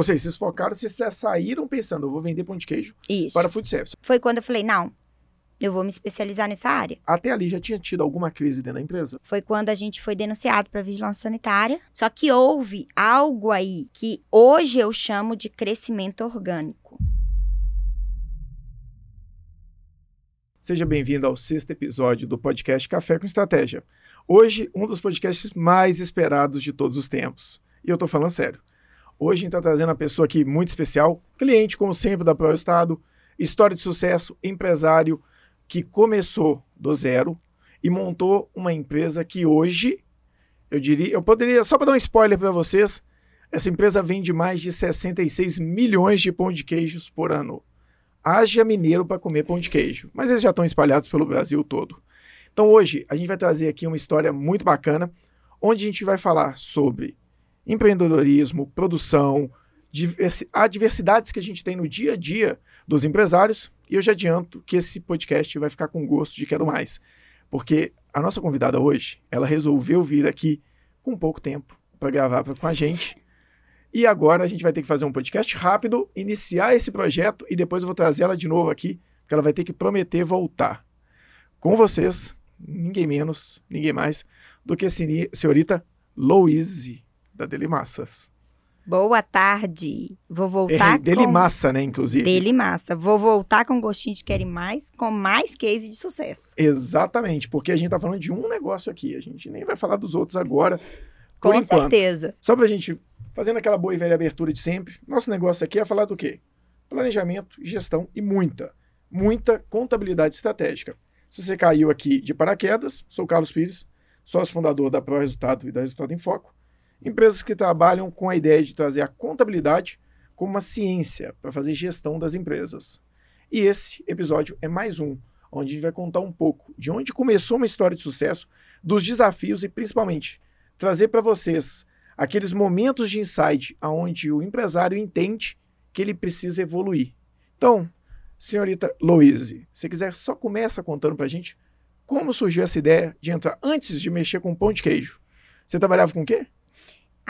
Ou seja, vocês focaram, vocês saíram pensando, eu vou vender pão de queijo Isso. para food service. Foi quando eu falei, não, eu vou me especializar nessa área. Até ali já tinha tido alguma crise dentro da empresa? Foi quando a gente foi denunciado para vigilância sanitária. Só que houve algo aí que hoje eu chamo de crescimento orgânico. Seja bem-vindo ao sexto episódio do podcast Café com Estratégia. Hoje, um dos podcasts mais esperados de todos os tempos. E eu tô falando sério. Hoje a gente tá trazendo uma pessoa aqui muito especial, cliente, como sempre, da Pro Estado, história de sucesso, empresário, que começou do zero e montou uma empresa que hoje, eu diria, eu poderia, só para dar um spoiler para vocês, essa empresa vende mais de 66 milhões de pão de queijos por ano. Haja mineiro para comer pão de queijo, mas eles já estão espalhados pelo Brasil todo. Então hoje a gente vai trazer aqui uma história muito bacana, onde a gente vai falar sobre empreendedorismo, produção, adversidades que a gente tem no dia a dia dos empresários. E eu já adianto que esse podcast vai ficar com gosto de quero mais, porque a nossa convidada hoje, ela resolveu vir aqui com pouco tempo para gravar com a gente. E agora a gente vai ter que fazer um podcast rápido, iniciar esse projeto e depois eu vou trazer ela de novo aqui, porque ela vai ter que prometer voltar. Com vocês, ninguém menos, ninguém mais do que a senhorita Louise da Delimassas. Boa tarde. Vou voltar É, com... Delimassa, né, inclusive? Delimassa. Vou voltar com gostinho de querem mais, com mais case de sucesso. Exatamente, porque a gente tá falando de um negócio aqui, a gente nem vai falar dos outros agora, com enquanto. certeza. Só pra gente, fazendo aquela boa e velha abertura de sempre, nosso negócio aqui é falar do quê? Planejamento, gestão e muita, muita contabilidade estratégica. Se você caiu aqui de paraquedas, sou Carlos Pires, sócio fundador da Pro Resultado e da Resultado em Foco, empresas que trabalham com a ideia de trazer a contabilidade como uma ciência para fazer gestão das empresas. E esse episódio é mais um, onde a gente vai contar um pouco de onde começou uma história de sucesso, dos desafios e principalmente trazer para vocês aqueles momentos de insight aonde o empresário entende que ele precisa evoluir. Então, senhorita Louise, se quiser só começa contando para a gente como surgiu essa ideia de entrar antes de mexer com pão de queijo. Você trabalhava com o quê?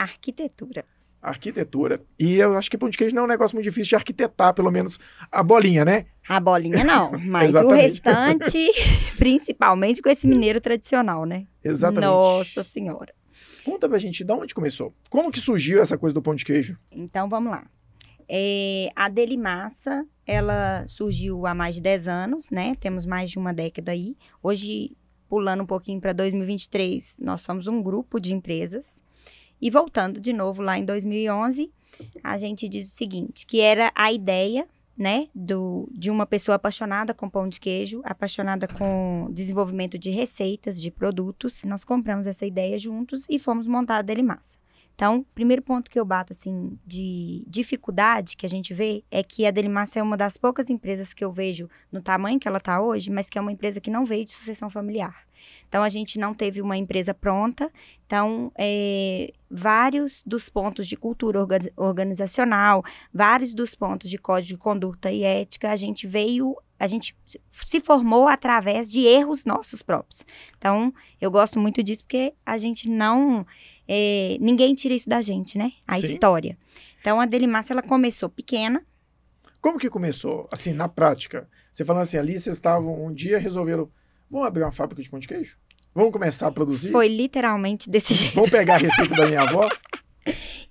Arquitetura. Arquitetura. E eu acho que pão de queijo não é um negócio muito difícil de arquitetar, pelo menos a bolinha, né? A bolinha não, mas o restante, principalmente com esse mineiro tradicional, né? Exatamente. Nossa Senhora. Conta pra gente de onde começou. Como que surgiu essa coisa do pão de queijo? Então vamos lá. É, a Delimassa, ela surgiu há mais de 10 anos, né? Temos mais de uma década aí. Hoje, pulando um pouquinho para 2023, nós somos um grupo de empresas. E voltando de novo lá em 2011, a gente diz o seguinte, que era a ideia, né, do, de uma pessoa apaixonada com pão de queijo, apaixonada com desenvolvimento de receitas, de produtos. Nós compramos essa ideia juntos e fomos montar a Delimassa. Então, primeiro ponto que eu bato, assim, de dificuldade que a gente vê é que a Delimassa é uma das poucas empresas que eu vejo no tamanho que ela está hoje, mas que é uma empresa que não veio de sucessão familiar. Então, a gente não teve uma empresa pronta. Então, é, vários dos pontos de cultura orga- organizacional, vários dos pontos de código de conduta e ética, a gente veio, a gente se formou através de erros nossos próprios. Então, eu gosto muito disso porque a gente não. é, ninguém tira isso da gente, né? A Sim. história. Então, a Delimassa, ela começou pequena. Como que começou? Assim, na prática. Você falando assim, ali vocês estavam um dia resolveram, vamos abrir uma fábrica de pão de queijo? Vamos começar a produzir? Foi literalmente desse jeito. Vamos pegar a receita da minha avó?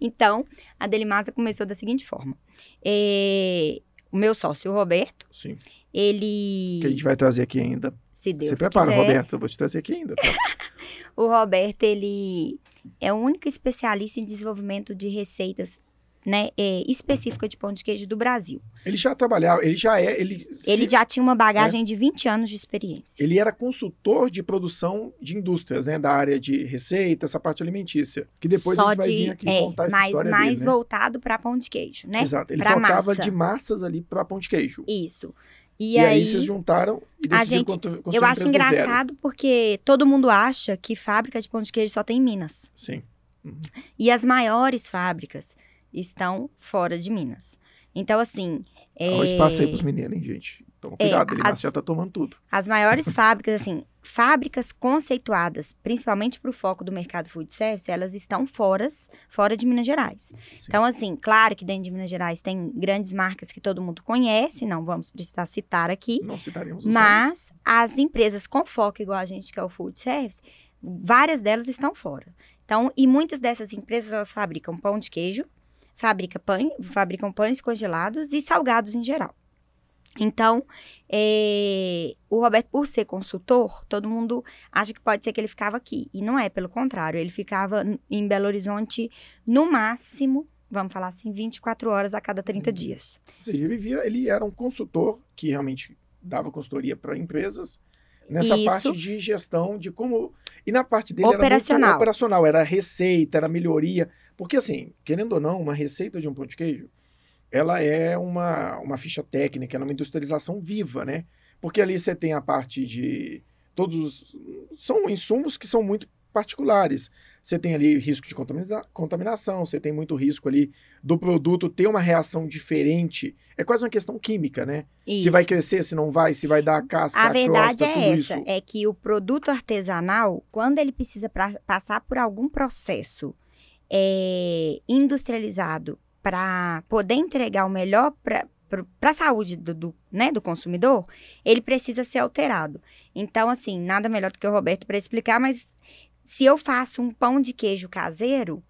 Então, a Delimassa começou da seguinte forma. É, o meu sócio, o Roberto, Sim. ele. Que a gente vai trazer aqui ainda. Se Deus Você prepara, quiser, Roberto, eu vou te trazer aqui ainda, tá? O Roberto, ele é o único especialista em desenvolvimento de receitas né, é, específica de pão de queijo do Brasil. Ele já trabalhava, ele já é, ele, Ele se- já tinha uma bagagem de 20 anos de experiência. ele era consultor de produção de indústrias, né, da área de receita, essa parte alimentícia, que depois a Só gente vai de, vir aqui é, contar essa mas história mais dele, né? voltado para pão de queijo, né? Exato, ele pra focava massa. de massas ali para pão de queijo. Isso. E, E, aí, aí, vocês juntaram e a decidiram gente- constru- construir eu acho engraçado porque todo mundo acha que fábrica de pão de queijo só tem em Minas. Sim. E as maiores fábricas estão fora de Minas. Então, assim. Olha o espaço aí pros meninos, hein, gente? Então, cuidado, ele as- já tá tomando tudo. As maiores fábricas, assim, fábricas conceituadas, principalmente para o foco do mercado food service, elas estão fora, fora de Minas Gerais. Então, assim, claro que dentro de Minas Gerais tem grandes marcas que todo mundo conhece, não vamos precisar citar aqui, Não citaremos os nomes. mas as empresas com foco igual a gente, que é o food service, várias delas estão fora. Então, e muitas dessas empresas, elas fabricam pão de queijo, fabrica pães, fabricam pães congelados e salgados em geral. Então, eh, o Roberto, por ser consultor, todo mundo acha que pode ser que ele ficava aqui. E não é, pelo contrário. Ele ficava em Belo Horizonte, no máximo, vamos falar assim, 24 horas a cada 30 dias. Ou seja, ele, vivia, ele era um consultor que realmente dava consultoria para empresas nessa Isso. parte de gestão, de como. E na parte dele era Operacional. muito operacional, era receita, era melhoria. Porque, assim, querendo ou não, uma receita de um pão de queijo, ela é uma, uma ficha técnica, é uma industrialização viva, né? Porque ali você tem a parte de. Todos. os- São insumos que são muito particulares. Você tem ali risco de contamina- contaminação, você tem muito risco ali do produto ter uma reação diferente. É quase uma questão química, né? Se Isso. vai crescer, se não vai, se vai dar a casca, A a verdade crosta, é essa, isso. é que o produto artesanal, quando ele precisa pra- passar por algum processo é, industrializado para poder entregar o melhor para a saúde do, do, né, do consumidor, ele precisa ser alterado. Então, assim, nada melhor do que o Roberto para explicar, mas se eu faço um pão de queijo caseiro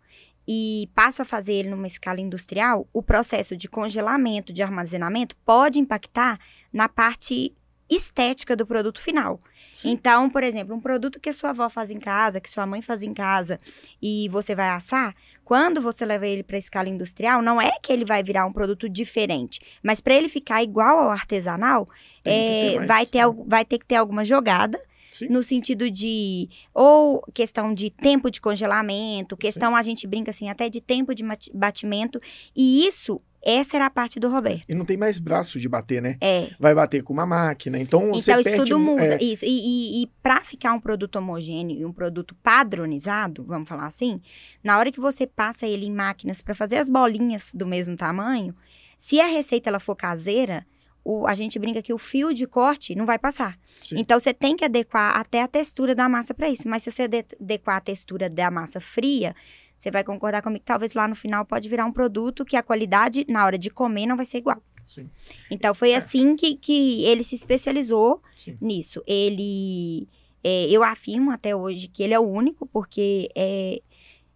e passo a fazer ele numa escala industrial, o processo de congelamento, de armazenamento, pode impactar na parte estética do produto final. Sim. Então, por exemplo, um produto que a sua avó faz em casa, que sua mãe faz em casa e você vai assar, quando você leva ele para escala industrial, não é que ele vai virar um produto diferente, mas para ele ficar igual ao artesanal, é, ter mais, vai, ter, né? vai ter que ter alguma jogada Sim. no sentido de ou questão de tempo de congelamento, questão a gente brinca assim até de tempo de batimento e isso essa era a parte do Roberto. E não tem mais braço de bater, né? É. Vai bater com uma máquina. Então, você Então isso perde... tudo muda. é, Isso. E, e, para ficar um produto homogêneo e um produto padronizado, vamos falar assim, na hora que você passa ele em máquinas para fazer as bolinhas do mesmo tamanho, se a receita ela for caseira, o, a gente brinca que o fio de corte não vai passar. sim. Então você tem que adequar até a textura da massa para isso. Mas se você ade- adequar a textura da massa fria, você vai concordar comigo que talvez lá no final pode virar um produto que a qualidade na hora de comer não vai ser igual. Sim. Então foi assim que, que ele se especializou Sim. nisso. Ele, é, eu afirmo até hoje que ele é o único, porque é,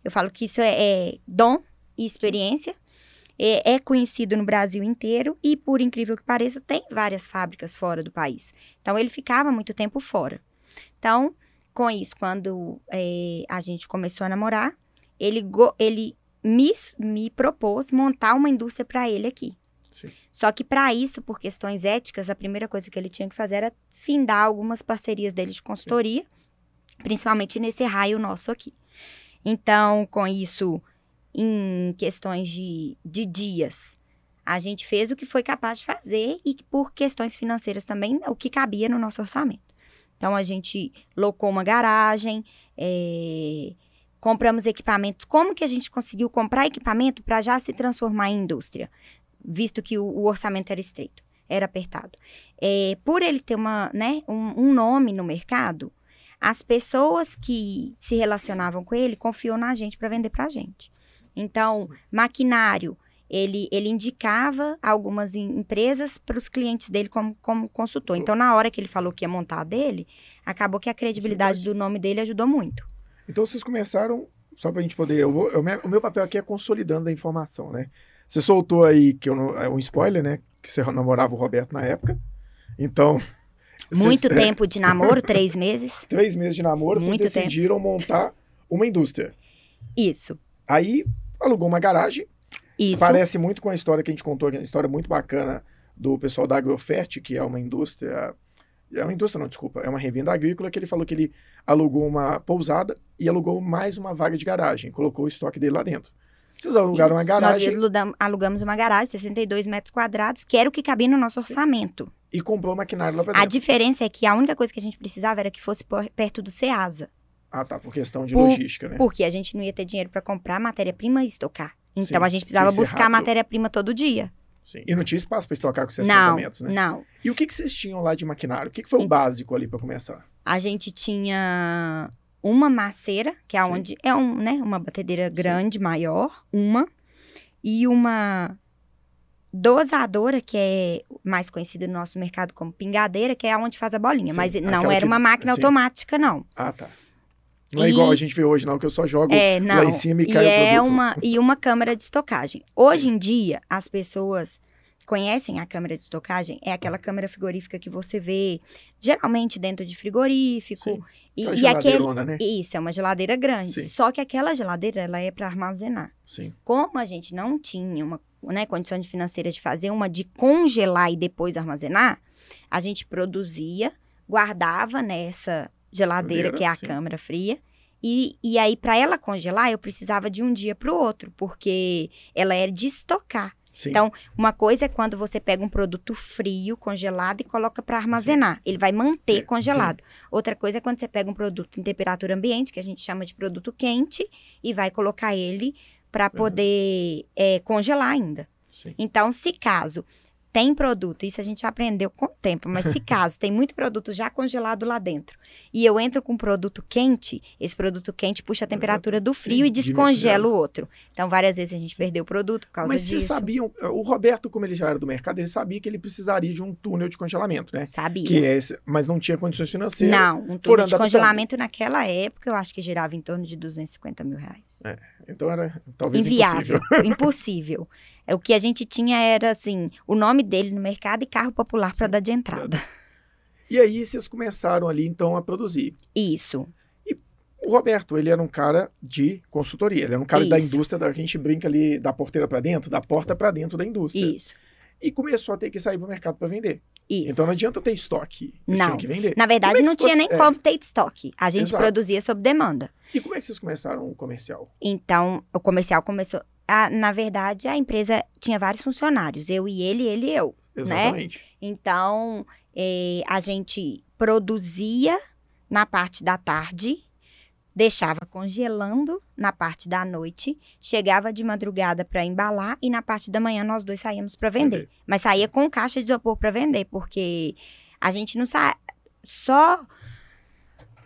eu falo que isso é, é dom e experiência. É, é conhecido no Brasil inteiro e, por incrível que pareça, tem várias fábricas fora do país. Então, ele ficava muito tempo fora. Então, com isso, quando é, a gente começou a namorar, ele, go- ele me, me propôs montar uma indústria para ele aqui. Sim. Só que para isso, por questões éticas, a primeira coisa que ele tinha que fazer era findar algumas parcerias dele de consultoria, principalmente nesse raio nosso aqui. Então, com isso, em questões de, de dias, a gente fez o que foi capaz de fazer e por questões financeiras também, o que cabia no nosso orçamento. Então, a gente locou uma garagem, eh, compramos equipamentos. Como que a gente conseguiu comprar equipamento para já se transformar em indústria? Visto que o, o orçamento era estreito, era apertado. É, por ele ter uma, né, um, um nome no mercado, as pessoas que se relacionavam com ele confiou na gente para vender para a gente. Então, maquinário, ele, ele indicava algumas em- empresas para os clientes dele como, como consultor. Então, na hora que ele falou que ia montar a dele, acabou que a credibilidade do nome dele ajudou muito. Então vocês começaram, só pra gente poder. Eu vou, eu o meu papel aqui é consolidando a informação, né? Você soltou aí que eu é um spoiler, né? Que você namorava o Roberto na época. Então. vocês- Muito é, tempo de namoro, três meses. Três meses de namoro, Muito vocês tempo. decidiram montar uma indústria. Isso. Aí alugou uma garagem. Isso. Parece muito com a história que a gente contou, que é uma história muito bacana do pessoal da Agrofert, que é uma indústria. É uma indústria, não, desculpa. É uma revenda agrícola que ele falou que ele alugou uma pousada e alugou mais uma vaga de garagem. Colocou o estoque dele lá dentro. Vocês alugaram uma Isso. garagem Nós alugam- alugamos uma garagem, 62 metros quadrados, que era o que cabia no nosso orçamento. e comprou maquinário lá pra A dentro. diferença é que a única coisa que a gente precisava era que fosse perto do Ceasa. Ah, tá. Por questão de Por- logística, né? Porque a gente não ia ter dinheiro para comprar matéria-prima e estocar. Então Sim, a gente precisava buscar matéria-prima todo dia. Sim. E não tinha espaço para estocar com esses não, né? não. E o que, que vocês tinham lá de maquinário? O que, que foi o Sim. básico ali para começar? A gente tinha uma maceira, que é Sim. onde é um, né, uma batedeira grande, maior, uma, e uma dosadora, que é mais conhecida no nosso mercado como pingadeira, que é onde faz a bolinha. Sim, Mas não aquela era que- uma máquina sim. automática, não. Ah, tá. Não é E- igual a gente vê hoje, não, que eu só jogo É, lá em cima e, e cai é o produto. uma e uma câmara de estocagem. Hoje em dia, as pessoas conhecem a câmara de estocagem, é aquela câmara frigorífica que você vê geralmente dentro de frigorífico. Sim. E, Aquela e aquele né? isso é uma geladeira grande. Sim. Só que aquela geladeira ela é para armazenar. Sim. Como a gente não tinha uma né, condição financeira de fazer uma de congelar e depois armazenar, a gente produzia, guardava nessa geladeira, Geladeira, que é a sim. câmara fria. E, e aí, para ela congelar, eu precisava de um dia para o outro, porque ela era de estocar. Sim. Então, Uma coisa é quando você pega um produto frio, congelado e coloca para armazenar. Ele vai manter É, congelado. Outra coisa é quando você pega um produto em temperatura ambiente, que a gente chama de produto quente, e vai colocar ele para poder é, congelar ainda. Sim. Então, se caso tem produto, isso a gente aprendeu com o tempo, mas se caso tem muito produto já congelado lá dentro e eu entro com um produto quente, esse produto quente puxa a temperatura do frio Sim, e descongela o outro. Então, várias vezes a gente perdeu o produto por causa Mas disso. vocês sabiam, o Roberto, como ele já era do mercado, ele sabia que ele precisaria de um túnel de congelamento, né? Sabia. Que é esse, mas não tinha condições financeiras. Não, um tubo de congelamento naquela época eu acho que girava em torno de 250 mil reais. Então era talvez Inviável, impossível. impossível. O que a gente tinha era assim, o nome dele no mercado e carro popular para dar de entrada. E aí vocês começaram ali então a produzir. Isso. O Roberto, ele era um cara de consultoria, ele era um cara da Isso. indústria, da, a gente brinca ali da porteira para dentro, da porta para dentro da indústria. Isso. E começou a ter que sair para o mercado para vender. Isso. Então não adianta ter estoque, Não. tinham que vender. Na verdade, é não tinha nem é. como ter estoque. A gente Exato. produzia sob demanda. E como é que vocês começaram o comercial? Então, o comercial começou. A- na verdade, a empresa tinha vários funcionários. Eu e ele, ele e eu. Exatamente. Então, eh, a gente produzia na parte da tarde, deixava congelando na parte da noite, chegava de madrugada para embalar e na parte da manhã nós dois saíamos para vender. Vender. Mas saía com caixa de isopor para vender, porque a gente não sa... só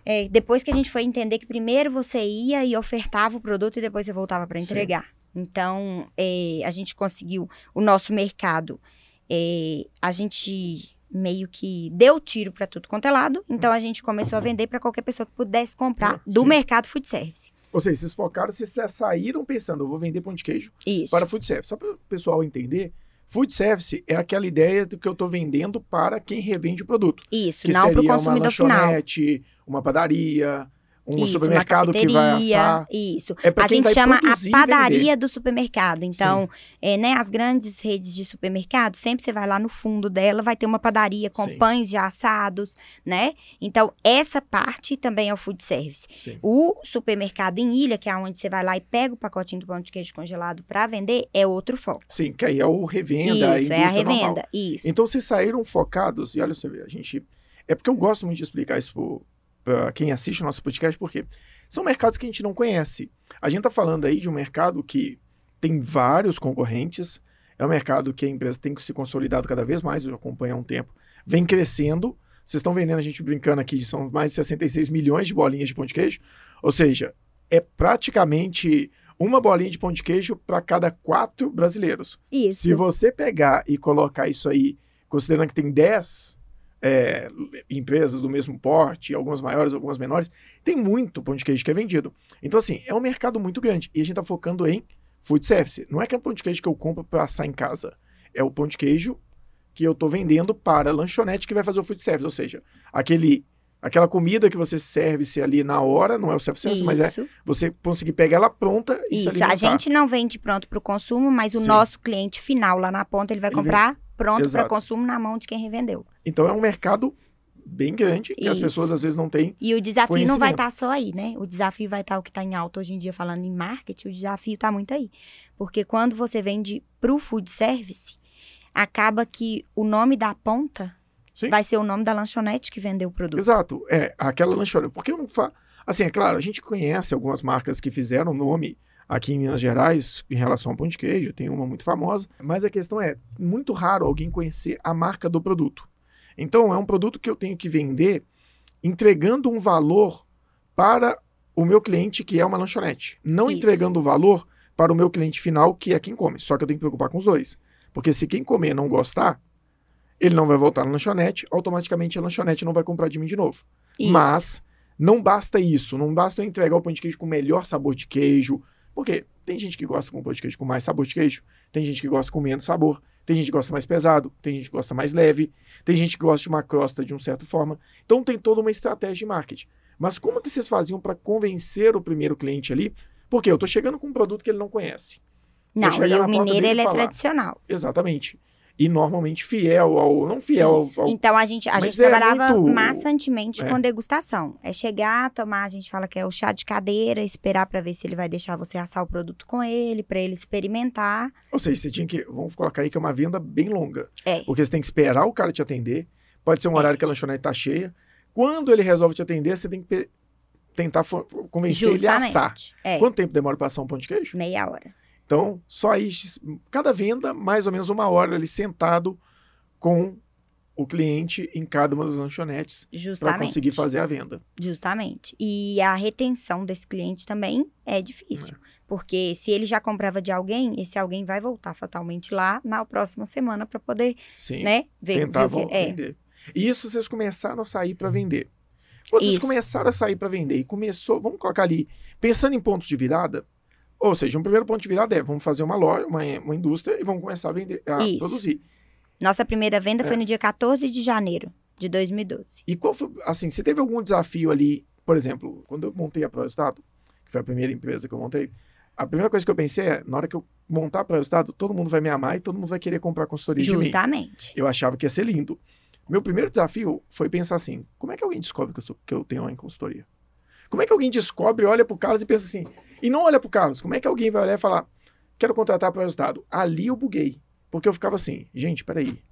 eh, depois que a gente foi entender que primeiro você ia e ofertava o produto e depois você voltava para Sim. Então, eh, a gente conseguiu o nosso mercado é, a gente meio que deu tiro para tudo quanto é lado, então a gente começou a vender para qualquer pessoa que pudesse comprar do sim. mercado food service. Ou seja, vocês focaram, vocês saíram pensando, eu vou vender pão de queijo Isso. para food service. Só para o pessoal entender, food service é aquela ideia do que eu estou vendendo para quem revende o produto. Isso, Que não para o seria uma consumidor final. lanchonete, uma padaria, um Isso, supermercado uma que vai assar. Isso. É A gente chama a padaria do supermercado. Então, é, né, as grandes redes de supermercado, sempre você vai lá no fundo dela, vai ter uma padaria com Sim. pães já assados, né? Então, essa parte também é o food service. Sim. O supermercado em ilha, que é onde você vai lá e pega o pacotinho do pão de queijo congelado para vender, é outro foco. Sim, que aí é o revenda, Isso, a é a indústria normal. revenda. Isso. Então vocês saíram focados, e olha você vê, a gente. É porque eu gosto muito de explicar isso para quem assiste o nosso podcast, porque são mercados que a gente não conhece. A gente tá falando aí de um mercado que tem vários concorrentes, é um mercado que a empresa tem que se consolidado cada vez mais, eu acompanho há um tempo, vem crescendo. Vocês estão vendendo, a gente brincando aqui, são mais de 66 milhões de bolinhas de pão de queijo. Ou seja, é praticamente uma bolinha de pão de queijo para cada quatro brasileiros. Isso. Se você pegar e colocar isso aí, considerando que tem 10 é, empresas do mesmo porte, algumas maiores, algumas menores, tem muito pão de queijo que é vendido. Então, assim, é um mercado muito grande. E a gente está focando em food service. Não é que é um pão de queijo que eu compro para assar em casa. É o pão de queijo que eu estou vendendo para a lanchonete que vai fazer o food service. Ou seja, aquele, aquela comida que você serve se ali na hora, não é o self-service, mas é você conseguir pegar ela pronta e Isso. A gente não vende pronto para o consumo, mas o Sim. nosso cliente final lá na ponta, ele vai Ele comprar pronto para consumo na mão de quem revendeu. Então é um mercado bem grande que as Isso. pessoas às vezes não têm. E o desafio não vai estar só aí, né? O desafio vai estar o que está em alta hoje em dia falando em marketing, o desafio está muito aí. Porque quando você vende para o food service, acaba que o nome da ponta Sim. vai ser o nome da lanchonete que vendeu o produto. Exato, é aquela lanchonete. Porque eu não fa... Assim, é claro, a gente conhece algumas marcas que fizeram nome aqui em Minas Gerais em relação ao pão de queijo, tem uma muito famosa, mas a questão é muito raro alguém conhecer a marca do produto. Então é um produto que eu tenho que vender entregando um valor para o meu cliente que é uma lanchonete, não Isso. entregando o valor para o meu cliente final que é quem come. Só que eu tenho que preocupar com os dois, porque se quem comer não gostar, ele não vai voltar na lanchonete, automaticamente a lanchonete não vai comprar de mim de novo. Isso. Mas não basta isso, não basta eu entregar o pão de queijo com melhor sabor de queijo, porque tem gente que gosta com pão de queijo com mais sabor de queijo, tem gente que gosta com menos sabor, tem gente que gosta mais pesado, tem gente que gosta mais leve, tem gente que gosta de uma crosta de uma certa forma. Então tem toda uma estratégia de marketing. Mas como que vocês faziam para convencer o primeiro cliente ali? Porque eu estou chegando com um produto que ele não conhece. Não, e o mineiro ele é falar. tradicional. Exatamente. E normalmente fiel ao. Não fiel ao- Isso. ao. Então a gente, a gente é trabalhava muito- maçantemente É. com degustação. É chegar, tomar, a gente fala que é o chá de cadeira, esperar para ver se ele vai deixar você assar o produto com ele, para ele experimentar. Ou seja, você tinha que. Vamos colocar aí que é uma venda bem longa. É. Porque você tem que esperar o cara te atender. Pode ser um É. horário que a lanchonete tá cheia. Quando ele resolve te atender, você tem que tentar convencer ele a assar. Justamente. É, Quanto tempo demora para assar um pão de queijo? meia hora. Então, só aí, cada venda, mais ou menos uma hora ali sentado com o cliente em cada uma das lanchonetes para conseguir fazer a venda. Justamente. E a retenção desse cliente também é difícil. Porque se ele já comprava de alguém, esse alguém vai voltar fatalmente lá na próxima semana para poder, Sim. né, ver, tentar ver é. vender. E isso vocês começaram a sair para vender. Quando vocês começaram a sair para vender e começou, vamos colocar ali, pensando em pontos de virada, ou seja, um primeiro ponto de virada é, vamos fazer uma loja, uma, uma indústria e vamos começar a vender, a Isso. produzir. Nossa primeira venda É. foi no dia 14 de janeiro de 2012. E qual foi, assim, você teve algum desafio ali, por exemplo, quando eu montei a ProEstado, que foi a primeira empresa que eu montei, a primeira coisa que eu pensei é, na hora que eu montar a ProEstado, todo mundo vai me amar e todo mundo vai querer comprar consultoria. Justamente. Eu achava que ia ser lindo. Meu primeiro desafio foi pensar assim: como é que alguém descobre que eu, sou, que eu tenho uma consultoria? Como é que alguém descobre, olha pro Carlos e pensa assim, e não olha pro Carlos, como é que alguém vai olhar e falar, quero contratar para o resultado? Ali eu buguei. Porque eu ficava assim, gente, peraí.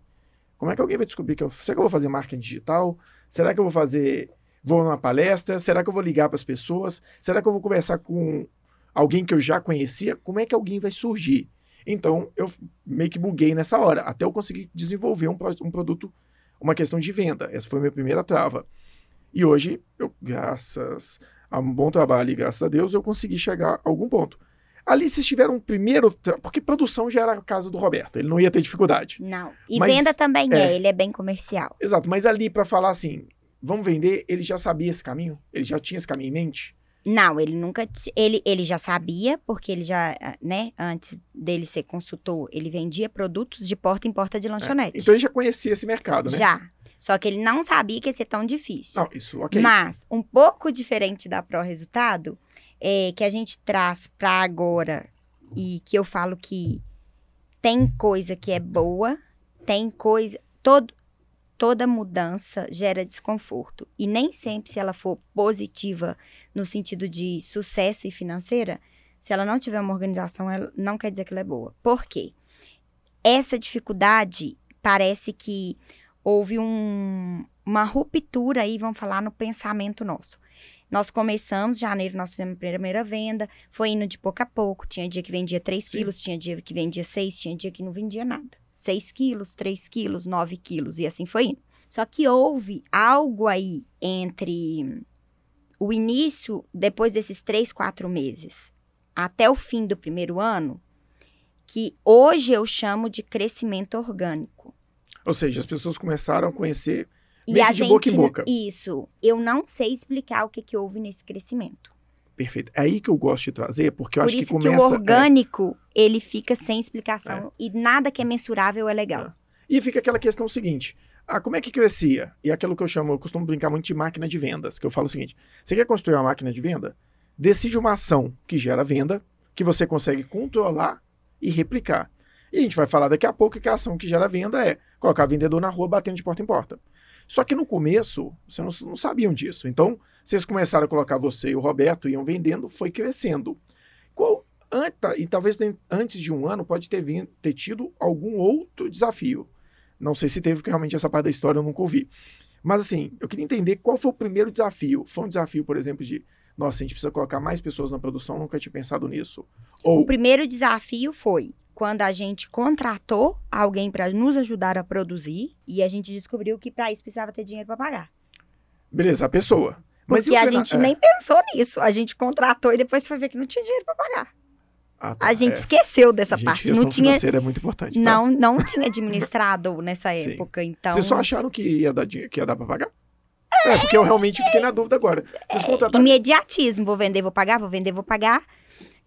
Como é que alguém vai descobrir que eu. Será que eu vou fazer marketing digital? Será que eu vou fazer. Vou numa palestra? Será que eu vou ligar para as pessoas? Será que eu vou conversar com alguém que eu já conhecia? Como é que alguém vai surgir? Então, eu meio que buguei nessa hora, até eu conseguir desenvolver um, um produto, uma questão de venda. Essa foi a minha primeira trava. E hoje, eu, graças a um bom trabalho e graças a Deus, eu consegui chegar a algum ponto. Ali, vocês tiveram um primeiro. Porque produção já era a casa do Roberto, ele não ia ter dificuldade. Não. E Mas, venda também é. é. ele é bem comercial. Exato, mas ali para falar assim, vamos vender, ele já sabia esse caminho? Ele já tinha esse caminho em mente? Não, ele nunca. Ele, ele já sabia, porque ele já, ah, né, antes dele ser consultor, ele vendia produtos de porta em porta de lanchonete. Então ele já conhecia esse mercado, né? Já. Só que ele não sabia que ia ser tão difícil. Não, isso, ok. Mas, um pouco diferente da Pro Resultado, é que a gente traz para agora e que eu falo que tem coisa que é boa, tem coisa. Todo, toda mudança gera desconforto. E nem sempre, se ela for positiva no sentido de sucesso e financeira, se ela não tiver uma organização, ela não quer dizer que ela é boa. Por quê? Essa dificuldade parece que houve um- uma ruptura aí, vamos falar, no pensamento nosso. Nós começamos, janeiro, nós fizemos a primeira venda, foi indo de pouco a pouco. Tinha dia que vendia 3 Sim. quilos, tinha dia que vendia 6, tinha dia que não vendia nada. 6 quilos, 3 quilos, 9 quilos, e assim foi indo. Só que houve algo aí entre o início, depois desses 3, 4 meses, até o fim do primeiro ano, que hoje eu chamo de crescimento orgânico. Ou seja, as pessoas começaram a conhecer E meio a que de gente, boca em boca. isso, eu não sei explicar o que, que houve nesse crescimento. Perfeito. É aí que eu gosto de trazer, porque eu Por acho que isso começa. que o é, orgânico, ele fica sem explicação e nada que é mensurável é legal. E fica aquela questão seguinte: ah, como é que crescia? E aquilo que eu chamo, eu costumo brincar muito de máquina de vendas, que eu falo o seguinte: você quer construir uma máquina de venda? Decide uma ação que gera venda, que você consegue controlar e replicar. E a gente vai falar daqui a pouco que a ação que gera venda é colocar vendedor na rua batendo de porta em porta. Só que no começo, vocês não, não sabiam disso. Então, vocês começaram a colocar você e o Roberto, iam vendendo, foi crescendo. Qual, anta- e talvez antes de um ano pode ter, vindo, ter tido algum outro desafio. Não sei se teve, porque realmente essa parte da história eu nunca ouvi. Mas assim, eu queria entender qual foi o primeiro desafio. Foi um desafio, por exemplo, de nossa, a gente precisa colocar mais pessoas na produção, nunca tinha pensado nisso. Ou, O primeiro desafio foi quando a gente contratou alguém para nos ajudar a produzir e a gente descobriu que para isso precisava ter dinheiro para pagar. beleza, a pessoa. Mas Porque a gente é. nem pensou nisso. A gente contratou e depois foi ver que não tinha dinheiro para pagar. Ah, tá, A gente é. esqueceu dessa Gente, parte. Não tinha, é muito importante, tá? não, não tinha administrado nessa Sim. época. Então, Vocês só acharam que ia dar dinheiro, que ia dar pra pagar? É, porque eu realmente fiquei na dúvida agora. Vocês contrataram. imediatismo. Vou vender, vou pagar, vou vender, vou pagar.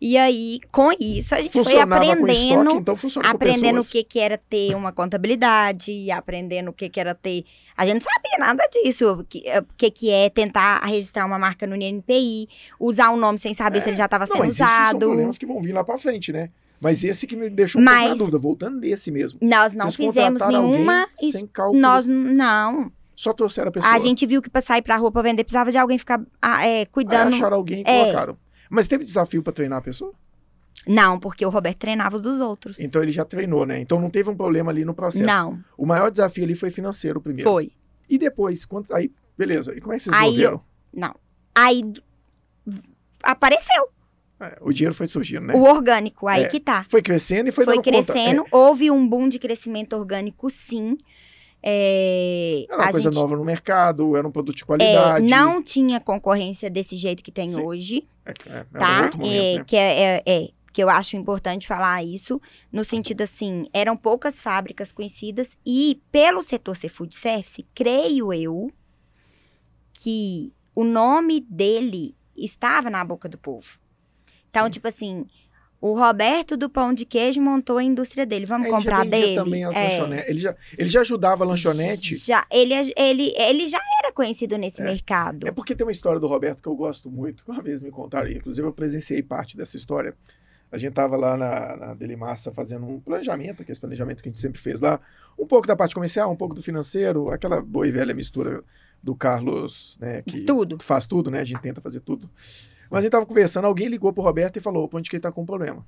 E aí, com isso, a gente foi Funcionava com aprendendo estoque, então aprendendo o que, que era ter uma contabilidade, aprendendo o que, que era ter. A gente não sabia nada disso. O que, eh, que, que é tentar registrar uma marca no NPI, usar o nome sem saber se ele já estava sendo mas isso são usado. problemas que vão vir lá pra frente, né? Mas esse que me deixou um pouco na Mas- dúvida, voltando nesse mesmo. Nós não Vocês fizemos nenhuma. sem cálculo, Nós não. só trouxeram a pessoa. A gente viu que pra sair pra rua pra vender precisava de alguém ficar ah, é, Aí cuidando. acharam alguém e É. colocaram. Mas teve desafio pra treinar a pessoa? Não, porque o Roberto treinava os dos outros. Então ele já treinou, né? Então não teve um problema ali no processo. Não, O maior desafio ali foi financeiro primeiro. foi. E depois, quanto... aí, beleza. E como é que vocês Aí resolveram? Não. Aí apareceu É, o dinheiro foi surgindo, né? o orgânico, aí É. que tá. Foi crescendo e foi, Foi, dando conta. crescendo, houve um boom de crescimento orgânico, sim. É, É, era uma coisa gente, nova no mercado, era um produto de é, qualidade. não tinha concorrência desse jeito que tem Sim. hoje, É, é, tá? momento, É, né? que é, é- é, que eu acho importante falar isso, no sentido assim, eram poucas fábricas conhecidas e pelo setor ser food service, creio eu que o nome dele estava na boca do povo. Então, Sim. tipo assim, o Roberto do Pão de Queijo montou a indústria dele, vamos Ele já comprar vendia dele? também as É. Ele já, ele já ajudava a lanchonete. Já, ele, ele, ele já era conhecido nesse É. mercado. É porque tem uma história do Roberto que eu gosto muito. Uma vez me contaram, inclusive eu presenciei parte dessa história. A gente tava lá na, na Delimassa fazendo um planejamento, que esse planejamento que a gente sempre fez lá. Um pouco da parte comercial, um pouco do financeiro, aquela boa e velha mistura do Carlos, né? Que Tudo. faz tudo, né? A gente tenta fazer tudo. Mas a gente tava conversando, alguém ligou pro Roberto e falou: o pão de queijo tá com um problema.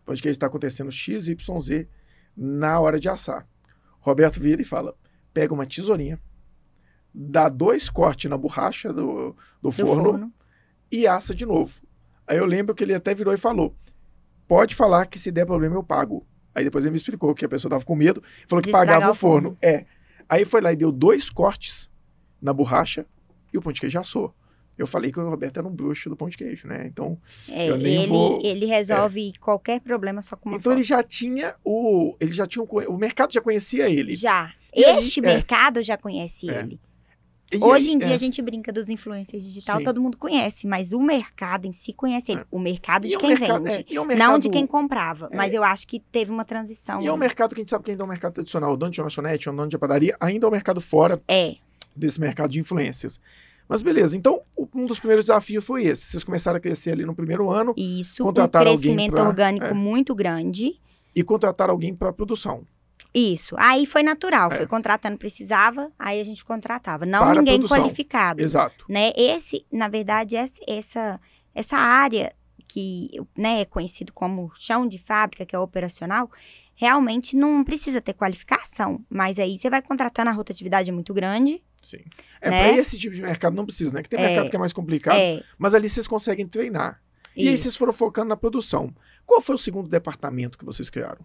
O pão de queijo tá acontecendo X, Y, Z na hora de assar. Roberto vira e fala: pega uma tesourinha, dá dois cortes na borracha do, do, Do forno, forno. e assa de novo. Aí eu lembro que ele até virou e falou: pode falar que se der problema eu pago. Aí depois ele me explicou que a pessoa tava com medo, falou que De pagava o o forno. forno. É. Aí foi lá e deu dois cortes na borracha e o pão de queijo assou. Eu falei que o Roberto era um bruxo do pão de queijo, né? Então, É, Eu nem ele, vou- ele resolve qualquer problema só com uma então foto. ele já tinha o, ele já tinha o, o mercado já conhecia ele. Já. E aí, este é. mercado já conhece É. ele. E Hoje aí, em dia é. a gente brinca dos influencers digital, Sim. todo mundo conhece, mas o mercado em si conhece ele. É. O mercado E de é um quem mercado- vende. é, e é um Não mercado- de quem comprava. É. Mas eu acho que teve uma transição. E é um aí. mercado que a gente sabe que ainda é um mercado tradicional. O dono de uma lanchonete, o dono de padaria, ainda é um mercado fora É. desse mercado de influências. Mas beleza, então um dos primeiros desafios foi esse. Vocês começaram a crescer ali no primeiro ano Isso, um Contrataram alguém crescimento pra- orgânico é. muito grande. e contrataram alguém para produção. Isso. Aí foi natural, É. foi contratando, precisava, aí a gente contratava. Não Para ninguém qualificado. Exato. né? Esse, na verdade, essa, essa, essa área que né, é conhecido como chão de fábrica, que é operacional, realmente não precisa ter qualificação. Mas aí você vai contratando, a rotatividade é muito grande. Sim. É, Né? para esse tipo de mercado não precisa, né? Que tem É. mercado que é mais complicado, É, mas ali vocês conseguem treinar. E aí isso. vocês foram focando na produção. Qual foi o segundo departamento que vocês criaram?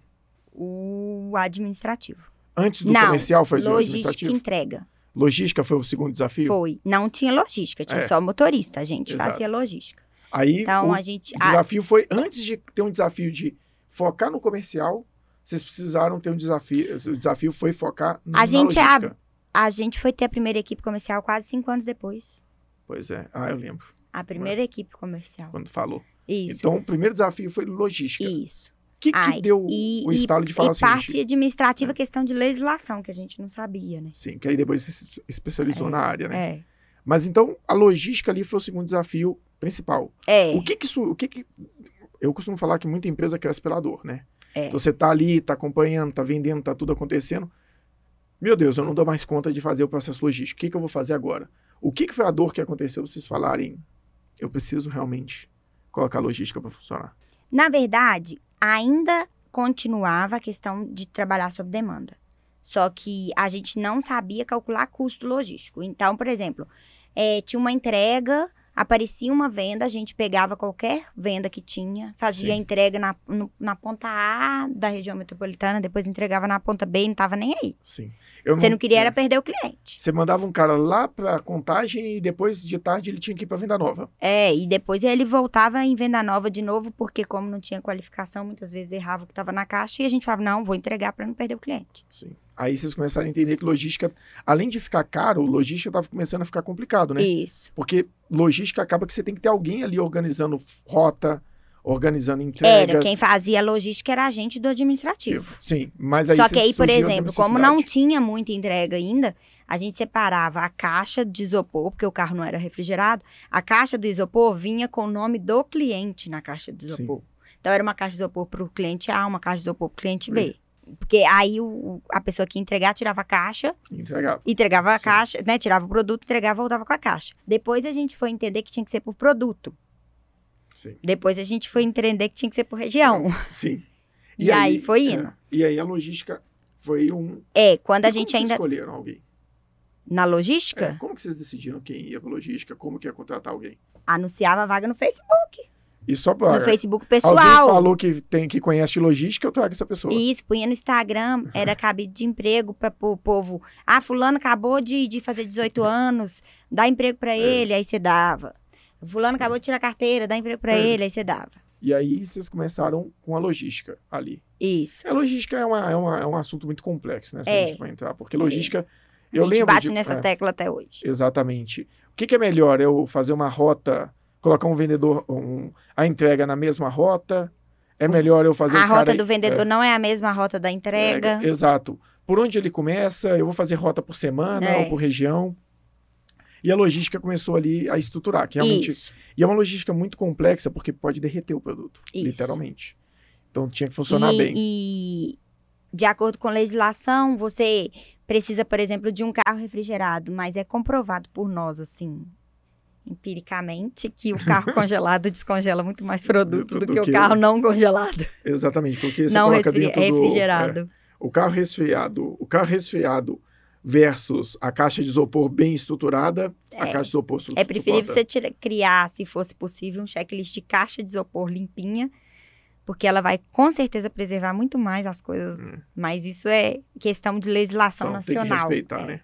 O administrativo. Antes do não, comercial foi o logística e administrativo? entrega. Logística foi o segundo desafio? Foi. Não tinha logística, tinha É. só motorista. A gente Exato. fazia logística. Aí Então, o a gente... desafio foi, antes de ter um desafio de focar no comercial, vocês precisaram ter um desafio. O desafio foi focar na A gente logística. A gente foi ter a primeira equipe comercial quase cinco anos depois. Pois é. Ah, eu lembro A primeira equipe comercial. quando falou. Isso. Então, o primeiro desafio foi logística. O Isso. que, que Ai, deu e- o estalo de falar e assim? parte administrativa, questão de legislação, que a gente não sabia, né? Sim, que aí depois você se especializou na área, né? É. Mas então, a logística ali foi o segundo desafio principal. É. O que que isso... O que que... Eu costumo falar que muita empresa cresce pela dor, né? É. Então, você tá ali, tá acompanhando, tá vendendo, tá tudo acontecendo. Meu Deus, eu não dou mais conta de fazer o processo logístico. O que, que eu vou fazer agora? O que, que foi a dor que aconteceu vocês falarem? Eu preciso realmente colocar a logística para funcionar. Na verdade, ainda continuava a questão de trabalhar sob demanda. Só que a gente não sabia calcular custo logístico. Então, por exemplo, é, tinha uma entrega, aparecia uma venda, a gente pegava qualquer venda que tinha, fazia Sim. entrega na, no- na ponta A da região metropolitana, depois entregava na ponta B e não tava nem aí. Sim. Eu Você não queria é. era perder o cliente. Você mandava um cara lá pra contagem e depois de tarde ele tinha que ir pra venda nova. É, e depois ele voltava em venda nova de novo, porque como não tinha qualificação, muitas vezes errava o que estava na caixa e a gente falava, não, vou entregar para não perder o cliente. Sim. Aí vocês começaram a entender que logística, além de ficar caro, logística estava começando a ficar complicado, né? Isso. Porque logística acaba que você tem que ter alguém ali organizando rota, organizando entregas. Era, quem fazia logística era a gente do administrativo. Sim, mas aí Só que aí, por exemplo, como não tinha muita entrega ainda, a gente separava a caixa de isopor, porque o carro não era refrigerado. A caixa do isopor vinha com o nome do cliente na caixa do Sim. isopor. Então era uma caixa de isopor para o cliente A, uma caixa de isopor para o cliente B. Porque aí o- a pessoa que ia entregar tirava a caixa, Entregava. entregava a Sim. caixa, né? Tirava o produto, entregava, voltava com a caixa. Depois a gente foi entender que tinha que ser por produto. Sim. Depois a gente foi entender que tinha que ser por região. Sim. E aí foi indo. é, e aí a logística foi um. É, quando a E como gente vocês ainda. escolheram alguém? Na logística, É, como que vocês decidiram quem ia pra logística? Como que ia contratar alguém? anunciava a vaga no Facebook. E só para. no Facebook Alguém pessoal. falou que tem que conhece logística, eu trago essa pessoa. Isso, punha no Instagram, era cabide de emprego para o povo. Ah, fulano acabou de, de fazer 18 anos, dá emprego para ele, aí você dava. Fulano acabou de tirar carteira, dá emprego para É. ele, aí você dava. E aí vocês começaram com a logística ali. Isso. A logística é, uma, é, uma- é um assunto muito complexo, né? Se É. a gente for entrar. Porque logística. Eu a gente lembro. bate de- nessa é, tecla até hoje. Exatamente. O que, que é melhor? Eu fazer uma rota, colocar um vendedor, um- a entrega na mesma rota? É melhor eu fazer A rota do vendedor não é a mesma rota da entrega. Exato. Por onde ele começa, eu vou fazer rota por semana É. ou por região. E a logística começou ali a estruturar, que realmente. Isso. E é uma logística muito complexa, porque pode derreter o produto, Isso. literalmente. Então tinha que funcionar e, bem. e, de acordo com legislação, você precisa, por exemplo, de um carro refrigerado, mas é comprovado por nós, assim, empiricamente, que o carro congelado descongela muito mais produto do, Do que, que o carro não congelado, Exatamente, porque você não coloca resfri- dentro do. refrigerado. é, o carro resfriado. O carro resfriado versus a caixa de isopor bem estruturada, a É. caixa de isopor su- É preferível suporta- você tira- criar, se fosse possível, um checklist de caixa de isopor limpinha, porque ela vai com certeza preservar muito mais as coisas. Hum. Mas isso é questão de legislação Então, Tem que nacional. respeitar, É. né?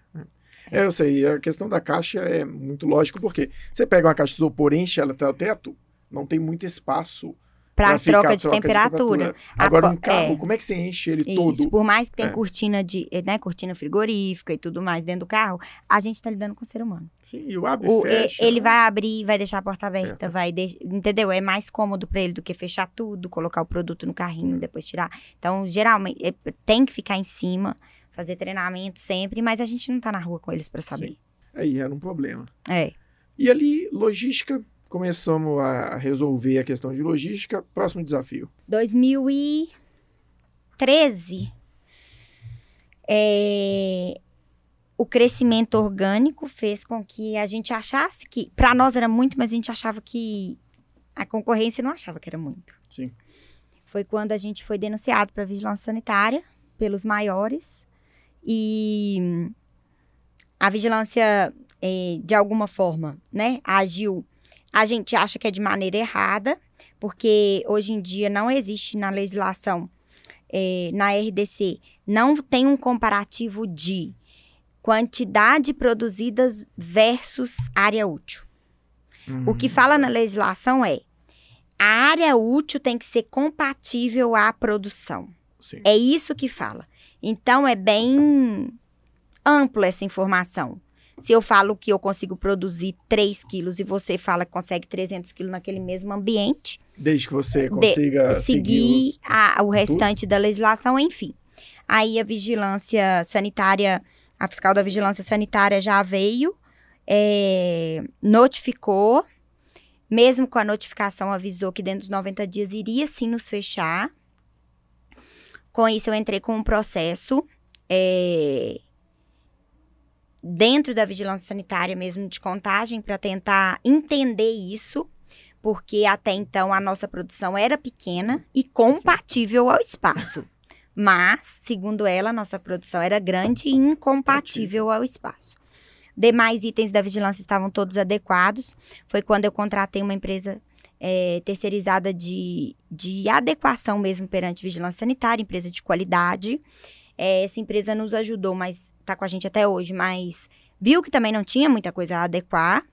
É, eu sei. A questão da caixa é muito lógico, porque você pega uma caixa de isopor, enche ela até o teto, não tem muito espaço Para ficar troca de temperatura. A Agora, po- um carro, é. como é que você enche ele Isso, todo? por mais que tenha É. cortina de, eh, né, cortina frigorífica e tudo mais dentro do carro, a gente tá lidando com o ser humano. Sim, e o abre O- fecha. ele vai abrir, vai deixar a porta aberta, É. vai deix- entendeu? É mais cômodo para ele do que fechar tudo, colocar o produto no carrinho, depois tirar. Então, geralmente é, tem que ficar em cima, fazer treinamento sempre, mas a gente não tá na rua com eles para saber. Aí era um problema. É. E ali, logística, começamos a resolver a questão de logística. Próximo desafio. 2013, é, o crescimento orgânico fez com que a gente achasse que, para nós era muito, mas a gente achava que a concorrência não achava que era muito. Sim. Foi quando a gente foi denunciado para vigilância sanitária pelos maiores e a vigilância eh, de alguma forma, né, agiu. A gente acha que é de maneira errada, porque hoje em dia não existe na legislação, eh, na RDC, não tem um comparativo de quantidade produzidas versus área útil. O que Uhum. fala na legislação é a área útil tem que ser compatível à produção. Sim. É isso que fala. Então é bem amplo essa informação. Se eu falo que eu consigo produzir 3 quilos e você fala que consegue 300 quilos naquele mesmo ambiente, Desde que você consiga seguir seguir a- o restante da legislação, enfim. Aí a vigilância sanitária, a fiscal da vigilância sanitária já veio, é, notificou, mesmo com a notificação avisou que dentro dos 90 dias iria sim nos fechar. Com isso eu entrei com um processo é, dentro da vigilância sanitária mesmo de contagem para tentar entender isso porque até então a nossa produção era pequena e compatível ao espaço. Mas, segundo ela, nossa produção era grande e incompatível ao espaço. demais itens da vigilância estavam todos adequados. Foi quando eu contratei uma empresa é, terceirizada de, de adequação mesmo perante vigilância sanitária, empresa de qualidade. É, essa empresa nos ajudou, mas está com a gente até hoje, mas viu que também não tinha muita coisa a adequar.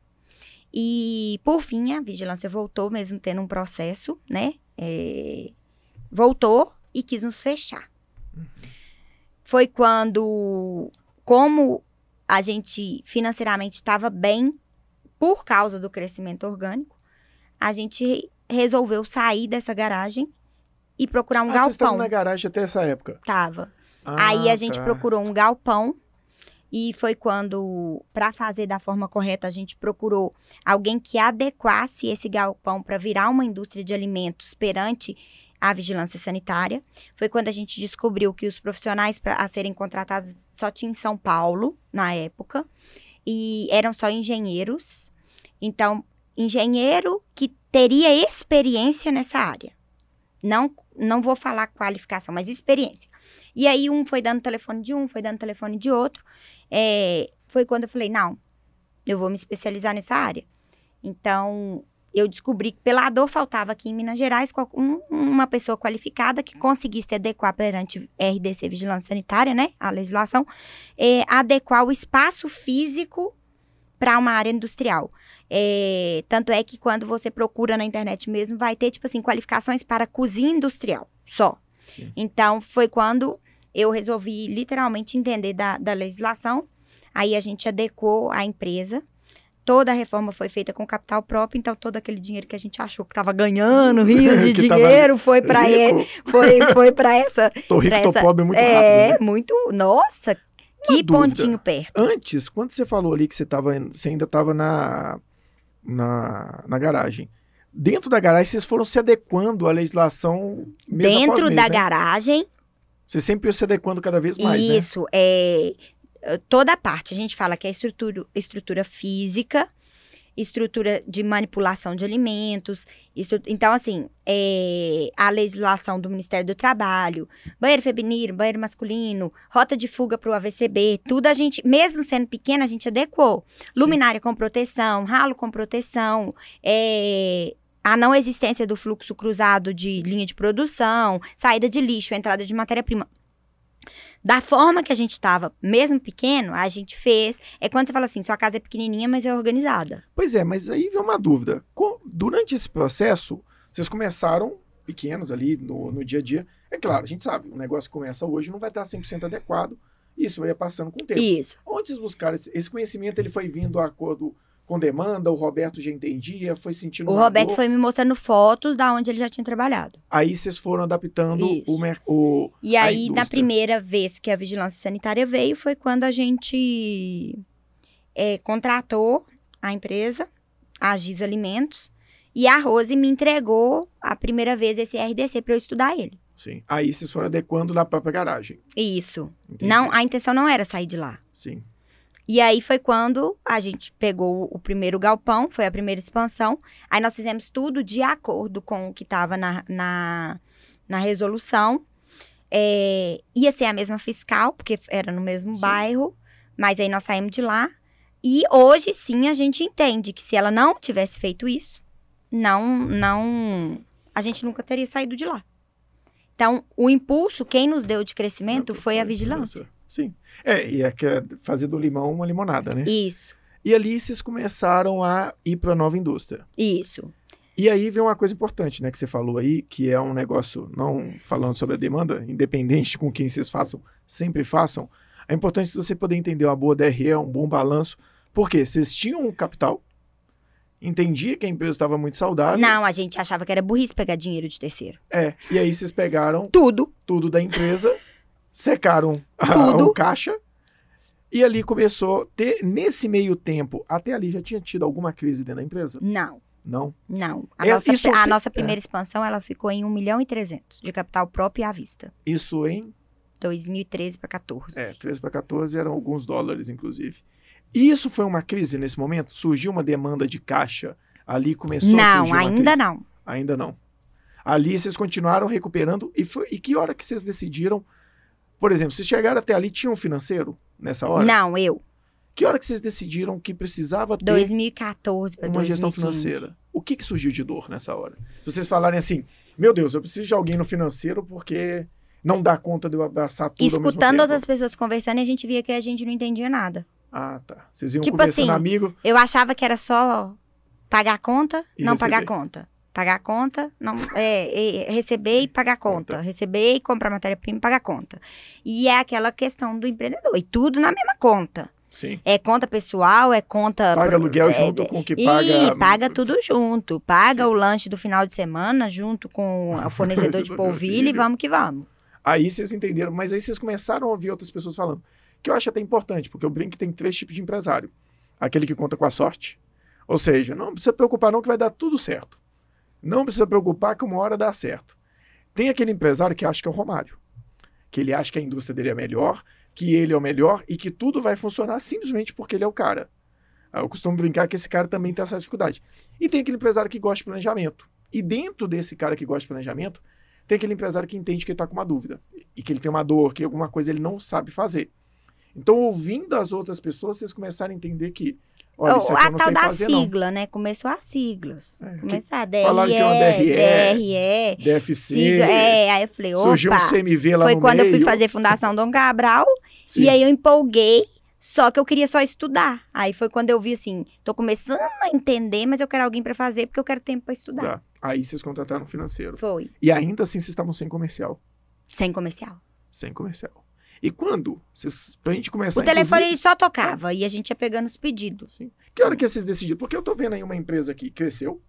E, por fim, a vigilância voltou, mesmo tendo um processo, né? É, voltou e quis nos fechar. Foi quando, como a gente financeiramente estava bem, por causa do crescimento orgânico, a gente resolveu sair dessa garagem e procurar um ah, galpão. Vocês estavam na garagem até essa época? Tava. Ah, Aí a gente tá. procurou um galpão e foi quando, para fazer da forma correta, a gente procurou alguém que adequasse esse galpão para virar uma indústria de alimentos perante a vigilância sanitária. Foi quando a gente descobriu que os profissionais pra, a serem contratados só tinha em São Paulo, na época, e eram só engenheiros. Então, engenheiro que teria experiência nessa área. Não, não vou falar qualificação, mas experiência. E aí, um foi dando telefone de um, foi dando telefone de outro. É, foi quando eu falei, não, eu vou me especializar nessa área. Então, eu descobri que pela dor faltava aqui em Minas Gerais um- uma pessoa qualificada que conseguisse adequar perante RDC Vigilância Sanitária, né, a legislação, é, adequar o espaço físico para uma área industrial. É, tanto é que quando você procura na internet mesmo, vai ter, tipo assim, qualificações para cozinha industrial, só. Sim. Então, foi quando eu resolvi literalmente entender da, da legislação. Aí a gente adequou a empresa. Toda a reforma foi feita com capital próprio, então todo aquele dinheiro que a gente achou que estava ganhando, rios de dinheiro, foi para foi, foi para essa. Tô rico, pra tô essa- pobre muito é, rápido. né? muito. Nossa, que dúvida. pontinho perto. Antes, quando você falou ali que você, tava, você ainda estava na, na, na garagem, dentro da garagem vocês foram se adequando à legislação mês Dentro mês, da né? garagem, Você sempre ia se adequando cada vez mais, né? Isso, é eh, toda a parte. A gente fala que é estrutura, estrutura física, estrutura de manipulação de alimentos. estru- então, assim, é, a legislação do Ministério do Trabalho, banheiro feminino, banheiro masculino, rota de fuga para o AVCB, tudo a gente, mesmo sendo pequena, a gente adequou. Luminária com proteção, ralo com proteção, é, a não existência do fluxo cruzado de linha de produção, saída de lixo, entrada de matéria-prima. Da forma que a gente estava, mesmo pequeno, a gente fez. É quando você fala assim, sua casa é pequenininha, mas é organizada. Pois é, mas aí vem uma dúvida. Durante esse processo, vocês começaram pequenos ali no, no dia a dia. É claro, a gente sabe, o negócio que começa hoje não vai estar 100% adequado. Isso vai passando com o tempo. Isso. Onde vocês buscaram esse, esse conhecimento? Ele foi vindo a acordo com demanda? O Roberto já entendia? Foi sentindo O Roberto dor? foi me mostrando fotos da onde ele já tinha trabalhado. Aí vocês foram adaptando Isso. o, mer- o E aí, na primeira vez que a vigilância sanitária veio, foi quando a gente é, contratou a empresa, a Giz Alimentos, e a Rose me entregou a primeira vez esse RDC para eu estudar ele. Sim. Aí vocês foram adequando na própria garagem. Isso. Entendi. Não, a intenção não era sair de lá. Sim. E aí foi quando a gente pegou o primeiro galpão, foi a primeira expansão. Aí nós fizemos tudo de acordo com o que estava na, na, na resolução. É, ia ser a mesma fiscal, porque era no mesmo Sim. bairro, mas aí nós saímos de lá. E hoje sim a gente entende que se ela não tivesse feito isso, não, não, a gente nunca teria saído de lá. Então, o impulso, quem nos deu de crescimento foi a vigilância. Sim. É, e é que é fazer do limão uma limonada, né? Isso, E ali vocês começaram a ir para a nova indústria. isso. E aí vem uma coisa importante, né, que você falou aí, que é um negócio, não falando sobre a demanda, independente com quem vocês façam, sempre façam. É importante você poder entender uma boa DRE, um bom balanço. Por quê? Vocês tinham um capital, entendia que a empresa estava muito saudável. Não, a gente achava que era burrice pegar dinheiro de terceiro. É, e aí vocês pegaram Tudo. tudo da empresa, secaram a- o caixa, e ali começou a ter, nesse meio tempo, até ali já tinha tido alguma crise dentro da empresa? Não, Não? não. A, É, nossa, isso a você- nossa primeira expansão, ela ficou em 1 milhão e 300 de capital próprio e à vista. Isso em 2013 para 14. É, 13 para 14 eram alguns dólares, inclusive. E isso foi uma crise nesse momento? Surgiu uma demanda de caixa? Ali começou a não, surgir uma ainda não. Ainda não. Ali vocês continuaram recuperando. E, foi, e que hora que vocês decidiram? Por exemplo, vocês chegaram até ali, tinha um financeiro nessa hora? Não, eu. Que hora que vocês decidiram que precisava ter 2014 para uma gestão financeira? O que, que surgiu de dor nessa hora? Se vocês falarem assim, meu Deus, eu preciso de alguém no financeiro porque não dá conta de eu abraçar tudo Escutando outras pessoas conversando, a gente via que a gente não entendia nada. Ah, tá. Vocês iam Tipo conversando assim, amigo. Eu achava que era só pagar a conta, E não receber. pagar a conta. Pagar a conta, não, é, é, receber e pagar a conta. Conta. Receber e comprar matéria-prima e pagar a conta. E é aquela questão do empreendedor. E tudo na mesma conta. Sim. É conta pessoal, é conta. Paga aluguel é, junto com o que paga. paga tudo junto. Paga o lanche do final de semana junto com o fornecedor de polvilho e vamos que vamos. Aí vocês entenderam, mas aí vocês começaram a ouvir outras pessoas falando. Que eu acho até importante, porque eu brinco que tem três tipos de empresário. Aquele que conta com a sorte. Ou seja, não precisa preocupar não que vai dar tudo certo. Não precisa preocupar que uma hora dá certo. Tem aquele empresário que acha que é o Romário. Que ele acha que a indústria dele é melhor, que ele é o melhor e que tudo vai funcionar simplesmente porque ele é o cara. Ah, Eu costumo brincar que esse cara também tem essa dificuldade. E tem aquele empresário que gosta de planejamento. E dentro desse cara que gosta de planejamento, tem aquele empresário que entende que ele está com uma dúvida e que ele tem uma dor, que alguma coisa ele não sabe fazer. Então, ouvindo as outras pessoas, vocês começaram a entender que, olha, isso aqui a não tal da fazer, não. sigla, né? Começou as siglas. É, Começar falaram que é uma DRE, DRE, DRE, DFC, sigla. É, aí eu falei, surgiu um opa. CMV lá Foi no quando eu fui meio. fazer Fundação Dom Cabral. Sim. E aí eu empolguei, só que eu queria só estudar. Aí foi quando eu vi assim, tô começando a entender, mas eu quero alguém pra fazer porque eu quero tempo pra estudar. Tá. Aí vocês contrataram financeiro. Foi, E ainda assim vocês estavam sem comercial. sem comercial. Sem comercial. E quando? Vocês, pra gente começar O telefone inclusive- só tocava e a gente ia pegando os pedidos. Sim. Que hora que vocês decidiram? Porque eu tô vendo aí uma empresa que cresceu,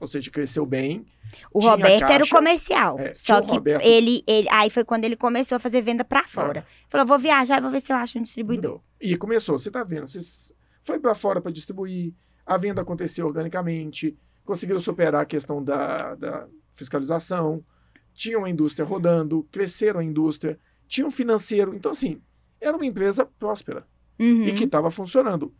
ou seja, cresceu bem. O Roberto era o caixa. comercial. É, só que Roberto. ele, ele. Aí foi quando ele começou a fazer venda pra fora. Falou: vou viajar e vou ver se eu acho um distribuidor. E começou, você tá vendo, vocês foi para fora para distribuir, a venda aconteceu organicamente, conseguiram superar a questão da, da fiscalização, tinham uma indústria rodando, cresceram a indústria, tinha um financeiro, então assim, era uma empresa próspera Uhum. e que estava funcionando.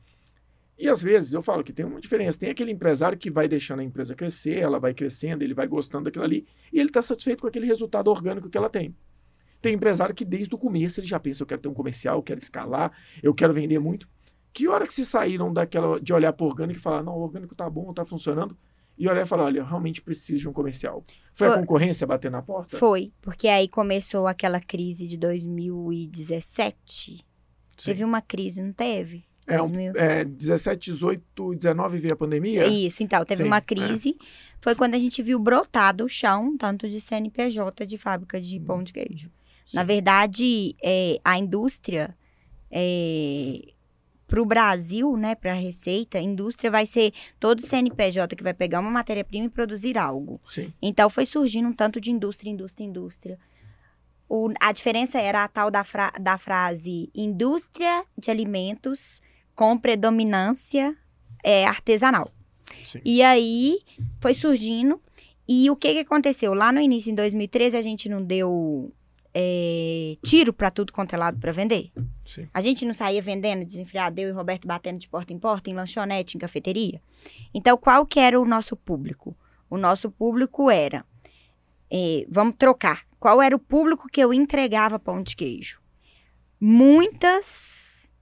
E às vezes eu falo que tem uma diferença. Tem aquele empresário que vai deixando a empresa crescer, ela vai crescendo, ele vai gostando daquilo ali, e ele está satisfeito com aquele resultado orgânico que ela tem. Tem empresário que desde o começo ele já pensa, eu quero ter um comercial, eu quero escalar, eu quero vender muito. Que hora que vocês saíram daquela de olhar para o orgânico e falar, não, o orgânico tá bom, tá funcionando, e olhar e falar, olha, eu realmente preciso de um comercial. Foi, a Foi. concorrência bater na porta? Foi, porque aí começou aquela crise de 2017. Sim. Teve uma crise, não teve? É, um, 2000. é 17, 18, 19 veio a pandemia? Isso, então, teve Sim, uma é. crise. Foi quando a gente viu brotar do chão, tanto de CNPJ de fábrica de pão de queijo. Na Sim. verdade, é, a indústria, para o Brasil, né, para a receita, a indústria vai ser todo CNPJ que vai pegar uma matéria-prima e produzir algo. Sim. Então, foi surgindo um tanto de indústria, indústria, indústria. O- a diferença era a tal da, fra- da frase indústria de alimentos com predominância é, artesanal. Sim. E aí, foi surgindo. E o que, que aconteceu? Lá no início, em 2013, a gente não deu é, tiro para tudo quanto é lado para vender. Sim. A gente não saía vendendo desenfreado, eu e Roberto batendo de porta em porta, em lanchonete, em cafeteria. Então, qual que era o nosso público? O nosso público era, eh, vamos trocar, qual era o público que eu entregava pão de queijo? Muitas,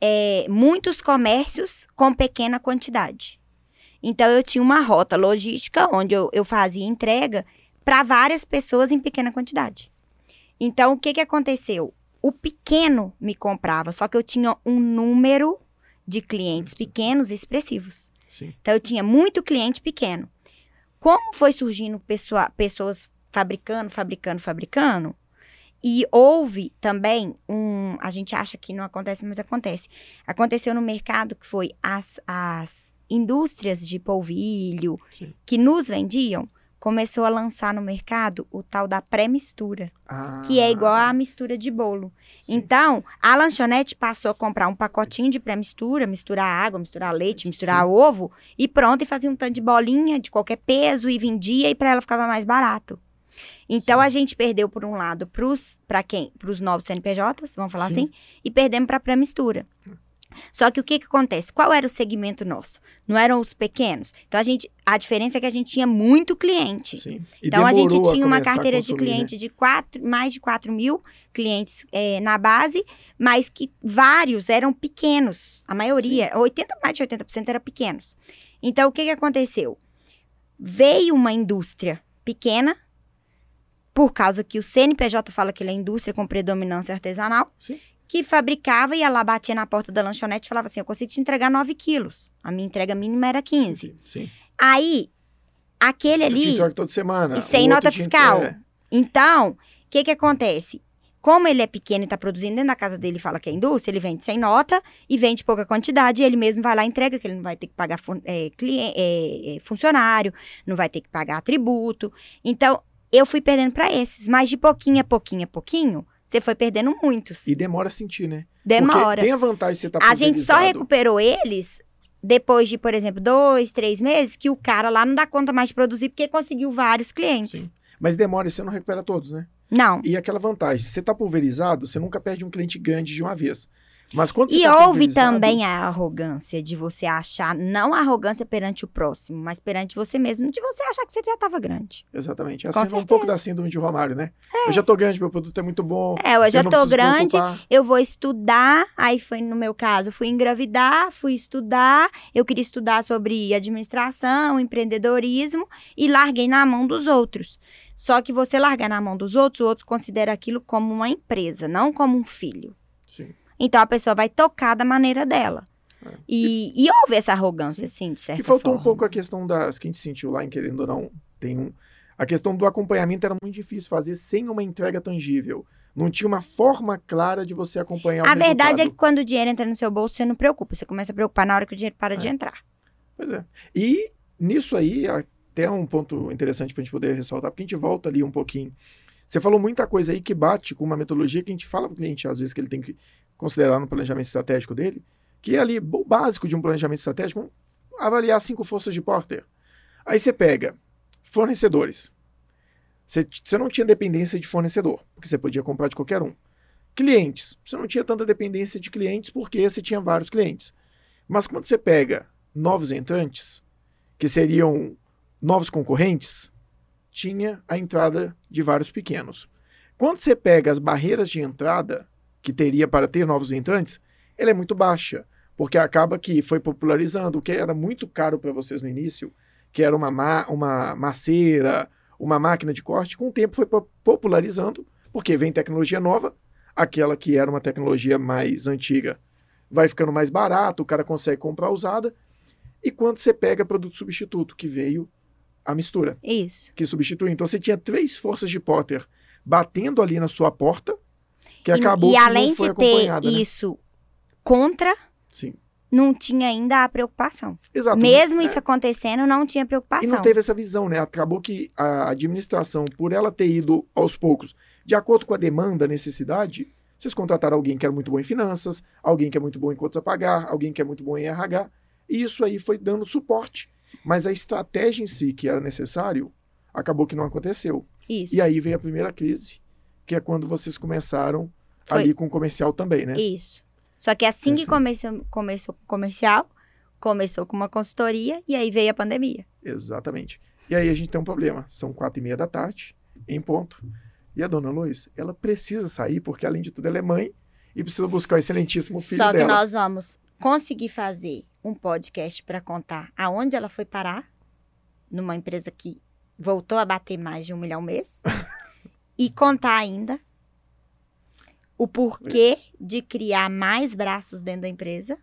eh, muitos comércios com pequena quantidade. Então, eu tinha uma rota logística onde eu, eu fazia entrega para várias pessoas em pequena quantidade. Então, o que, que aconteceu? O pequeno me comprava, só que eu tinha um número de clientes pequenos e expressivos. Sim. Então, eu tinha muito cliente pequeno. Como foi surgindo pessoa- pessoas fabricando, fabricando, fabricando, e houve também um. A gente acha que não acontece, mas acontece. Aconteceu no mercado que foi as, as indústrias de polvilho Sim. que nos vendiam, começou a lançar no mercado o tal da pré-mistura que é igual à mistura de bolo. Ah, Sim. Então, a lanchonete passou a comprar um pacotinho de pré-mistura, misturar água, misturar leite, misturar Sim. ovo, e pronto, e fazia um tanto de bolinha de qualquer peso e vendia, e para ela ficava mais barato. Então, Sim. a gente perdeu, por um lado, para quem? Para os novos CNPJs, vamos falar Sim. assim, e perdemos para a pré-mistura. Só que o que, que acontece? Qual era o segmento nosso? Não eram os pequenos. Então a gente, a diferença é que a gente tinha muito cliente. Sim. E Então a gente tinha uma a carteira de consumir, né? cliente de quatro, mais de 4 mil clientes eh, na base, mas que vários eram pequenos. A maioria, 80, mais de 80% eram pequenos. Então o que, que aconteceu? Veio uma indústria pequena, por causa que o CNPJ fala que ele é indústria com predominância artesanal, Sim. Que fabricava e ia lá, batia na porta da lanchonete e falava assim: Eu consigo te entregar 9 quilos. A minha entrega mínima era 15. Sim. Aí, aquele Eu te ali. toda semana. E sem nota te fiscal. entre- é, Então, o que que acontece? Como ele é pequeno e está produzindo dentro da casa dele fala que é indústria, ele vende sem nota e vende pouca quantidade e ele mesmo vai lá e entrega, que ele não vai ter que pagar é, clien- é, é, funcionário, não vai ter que pagar tributo. Então, eu fui perdendo para esses, mas de pouquinho a pouquinho a pouquinho, você foi perdendo muitos. E demora a sentir, né? Demora. Porque tem a vantagem de você estar A gente só recuperou eles depois de, por exemplo, dois, três meses, que o cara lá não dá conta mais de produzir porque conseguiu vários clientes. Sim. Mas demora e você não recupera todos, né? Não. E aquela vantagem, você tá pulverizado, você nunca perde um cliente grande de uma vez. Mas quando E tá houve também a arrogância de você achar, não a arrogância perante o próximo, mas perante você mesmo, de você achar que você já estava grande. Exatamente. É assim, um pouco da síndrome de Romário, né? Eu já tô grande, meu produto é muito bom. É, eu já não tô grande, eu vou estudar, aí foi no meu caso, fui engravidar, fui estudar, eu queria estudar sobre administração, empreendedorismo e larguei na mão dos outros. Só que você largar na mão dos outros, o outro considera aquilo como uma empresa, não como um filho. Então a pessoa vai tocar da maneira dela. É. E, e houve essa arrogância, sim, de certa Que faltou forma. um pouco a questão das que a gente sentiu lá, em querendo ou não, tem um. A questão do acompanhamento era muito difícil fazer sem uma entrega tangível. Não tinha uma forma clara de você acompanhar o A verdade é que quando o dinheiro entra no seu bolso, você não preocupa. Você começa a preocupar na hora que o dinheiro para de É. entrar. Pois é. E nisso aí, até um ponto interessante para a gente poder ressaltar, porque a gente volta ali um pouquinho. Você falou muita coisa aí que bate com uma metodologia que a gente fala para o cliente, às vezes, que ele tem que considerar no planejamento estratégico dele, que é ali o básico de um planejamento estratégico, avaliar cinco forças de Porter. Aí você pega fornecedores. Você, você não tinha dependência de fornecedor, porque você podia comprar de qualquer um. Clientes. Você não tinha tanta dependência de clientes porque você tinha vários clientes. Mas quando você pega novos entrantes, que seriam novos concorrentes, tinha a entrada de vários pequenos. Quando você pega as barreiras de entrada que teria para ter novos entrantes, ela é muito baixa, porque acaba que foi popularizando o que era muito caro para vocês no início, que era uma, ma uma maceira, uma máquina de corte, com o tempo foi po- popularizando, porque vem tecnologia nova, aquela que era uma tecnologia mais antiga vai ficando mais barato, o cara consegue comprar usada, e quando você pega produto substituto, que veio a mistura, Isso. que substitui. Então você tinha três forças de Potter batendo ali na sua porta, que E- acabou e, além não foi de ter né? isso contra, Sim. não tinha ainda a preocupação. Exato. Mesmo É. isso acontecendo, não tinha E preocupação. não teve essa visão, né? Acabou que a administração, por ela ter ido aos poucos, de acordo com a demanda, a necessidade, vocês contrataram alguém que era muito bom em finanças, alguém que é muito bom em contas a pagar, alguém que é muito bom em RH, e isso aí foi dando suporte. Mas a estratégia em si, que era necessário, acabou que não aconteceu. Isso. E aí veio a primeira crise, que é quando vocês começaram Foi. ali com o comercial também, né? Isso. Só que assim É que assim. começou, começou com o comercial, começou com uma consultoria e aí veio a pandemia. Exatamente. E aí a gente tem um problema. São quatro e meia da tarde, em ponto. E a dona Lois, ela precisa sair, porque além de tudo ela é mãe e precisa buscar o excelentíssimo filho Só que dela. nós vamos conseguir fazer um podcast para contar aonde ela foi parar, numa empresa que voltou a bater mais de um milhão mês, e contar ainda o porquê de criar mais braços dentro da empresa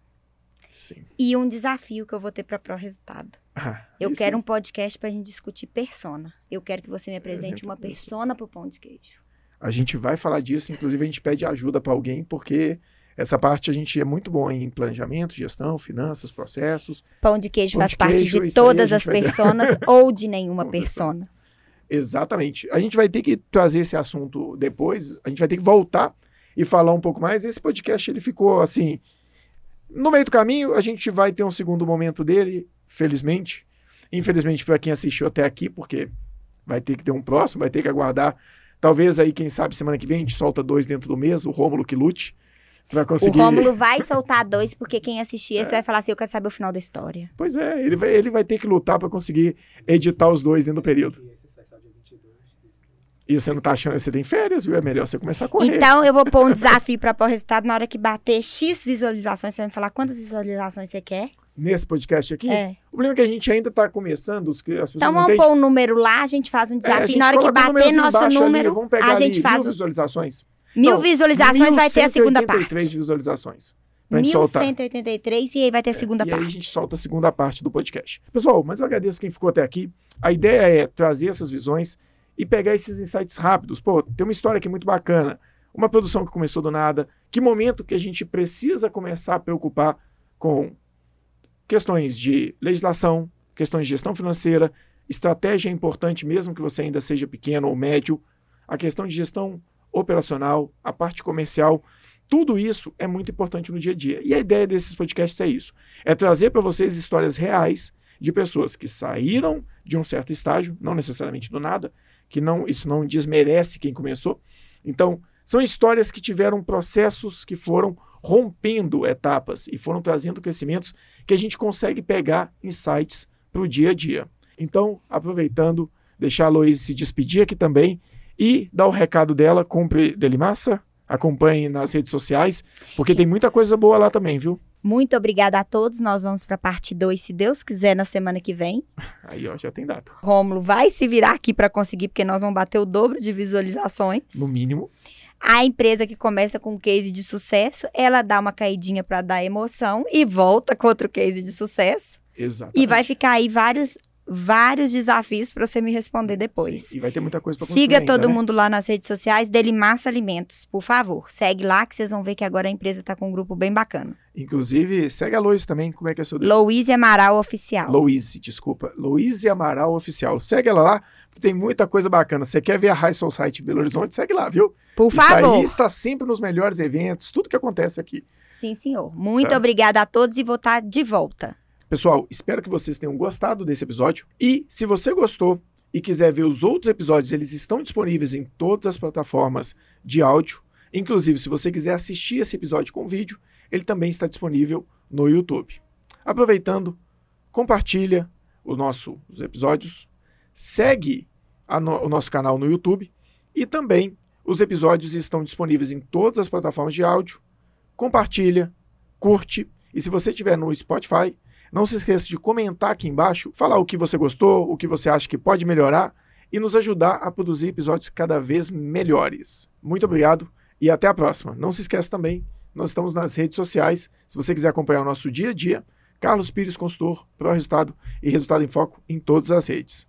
Sim. e um desafio que eu vou ter para Pro Resultado. Ah, Eu isso quero aí. um podcast para a gente discutir persona. Eu quero que você me apresente uma persona pro pão de queijo. A gente vai falar disso, inclusive a gente pede ajuda para alguém, porque essa parte a gente é muito bom em planejamento, gestão, finanças, processos. Pão de queijo Pão faz de parte queijo, de aí a todas as personas ou de nenhuma persona. Exatamente. A gente vai ter que trazer esse assunto depois, a gente vai ter que voltar e falar um pouco mais. Esse podcast ele ficou assim, no meio do caminho, a gente vai ter um segundo momento dele, felizmente. Infelizmente para quem assistiu até aqui, porque vai ter que ter um próximo, vai ter que aguardar. Talvez aí, quem sabe, semana que vem a gente solta dois dentro do mês, o Rômulo que lute. Pra conseguir. O Rômulo vai soltar dois, porque quem assistir esse vai falar assim: eu quero saber o final da história. Pois é, ele vai, ele vai ter que lutar pra conseguir editar os dois dentro do período. E você não tá achando que você tem férias, viu? É melhor você começar a correr. Então, eu vou pôr um desafio pra pôr o resultado. Na hora que bater X visualizações, você vai me falar quantas visualizações você quer. Nesse podcast aqui, É. o problema é que a gente ainda tá começando, as pessoas Então, vamos pôr um número lá, a gente faz um É, desafio. gente Na hora que bater nosso embaixo ali, número, vamos pegar a ali gente faz mil um- visualizações. Mil Não, visualizações, vai ter a segunda 1183 parte. visualizações. Pra gente soltar. 1183 e aí vai ter a segunda e parte. aí a gente solta a segunda parte do podcast. Pessoal, mas eu agradeço quem ficou até aqui. A ideia é trazer essas visões e pegar esses insights rápidos. Pô, tem uma história aqui muito bacana. Uma produção que começou do nada. Que momento que a gente precisa começar a preocupar com questões de legislação, questões de gestão financeira, estratégia é importante mesmo que você ainda seja pequeno ou médio, a questão de gestão operacional, a parte comercial, tudo isso é muito importante no dia a dia. E a ideia desses podcasts é isso: é trazer para vocês histórias reais de pessoas que saíram de um certo estágio, não necessariamente do nada, que não isso não desmerece quem começou. Então, são histórias que tiveram processos que foram rompendo etapas e foram trazendo crescimentos que a gente consegue pegar insights para o dia a dia. Então, aproveitando, deixar a Loise se despedir aqui também e dar o recado dela, compre Delimassa, acompanhe nas redes sociais, porque tem muita coisa boa lá também, viu? Muito obrigada a todos. Nós vamos para parte 2, se Deus quiser, na semana que vem. Aí, ó, já tem data. Rômulo vai se virar aqui para conseguir, porque nós vamos bater o dobro de visualizações. No mínimo. A empresa que começa com um case de sucesso, ela dá uma caidinha para dar emoção e volta com outro case de sucesso. Exatamente. E vai ficar aí vários, vários desafios para você me responder depois. Sim, E vai ter muita coisa para Siga todo né? mundo lá nas redes sociais, Delimassa Alimentos, por favor. Segue lá que vocês vão ver que agora a empresa tá com um grupo bem bacana. Inclusive, segue a Loise também, como é que é seu Louise Amaral Oficial. Louise, desculpa. Louise Amaral Oficial. Segue ela lá, porque tem muita coisa bacana. Você quer ver a High Society Belo Horizonte? Segue lá, viu? Por Isso favor. aí está sempre nos melhores eventos, tudo que acontece aqui. Sim, senhor. Muito Tá. obrigada a todos e vou estar de volta. Pessoal, espero que vocês tenham gostado desse episódio. E se você gostou e quiser ver os outros episódios, eles estão disponíveis em todas as plataformas de áudio. Inclusive, se você quiser assistir esse episódio com vídeo, ele também está disponível no YouTube. Aproveitando, compartilha o nosso, os episódios, segue no- o nosso canal no YouTube e também os episódios estão disponíveis em todas as plataformas de áudio. Compartilha, curte e se você estiver no Spotify, não se esqueça de comentar aqui embaixo, falar o que você gostou, o que você acha que pode melhorar e nos ajudar a produzir episódios cada vez melhores. Muito obrigado e até a próxima. Não se esqueça também, nós estamos nas redes sociais. Se você quiser acompanhar o nosso dia a dia, Carlos Pires Consultor, Pro Resultado e Resultado em Foco em todas as redes.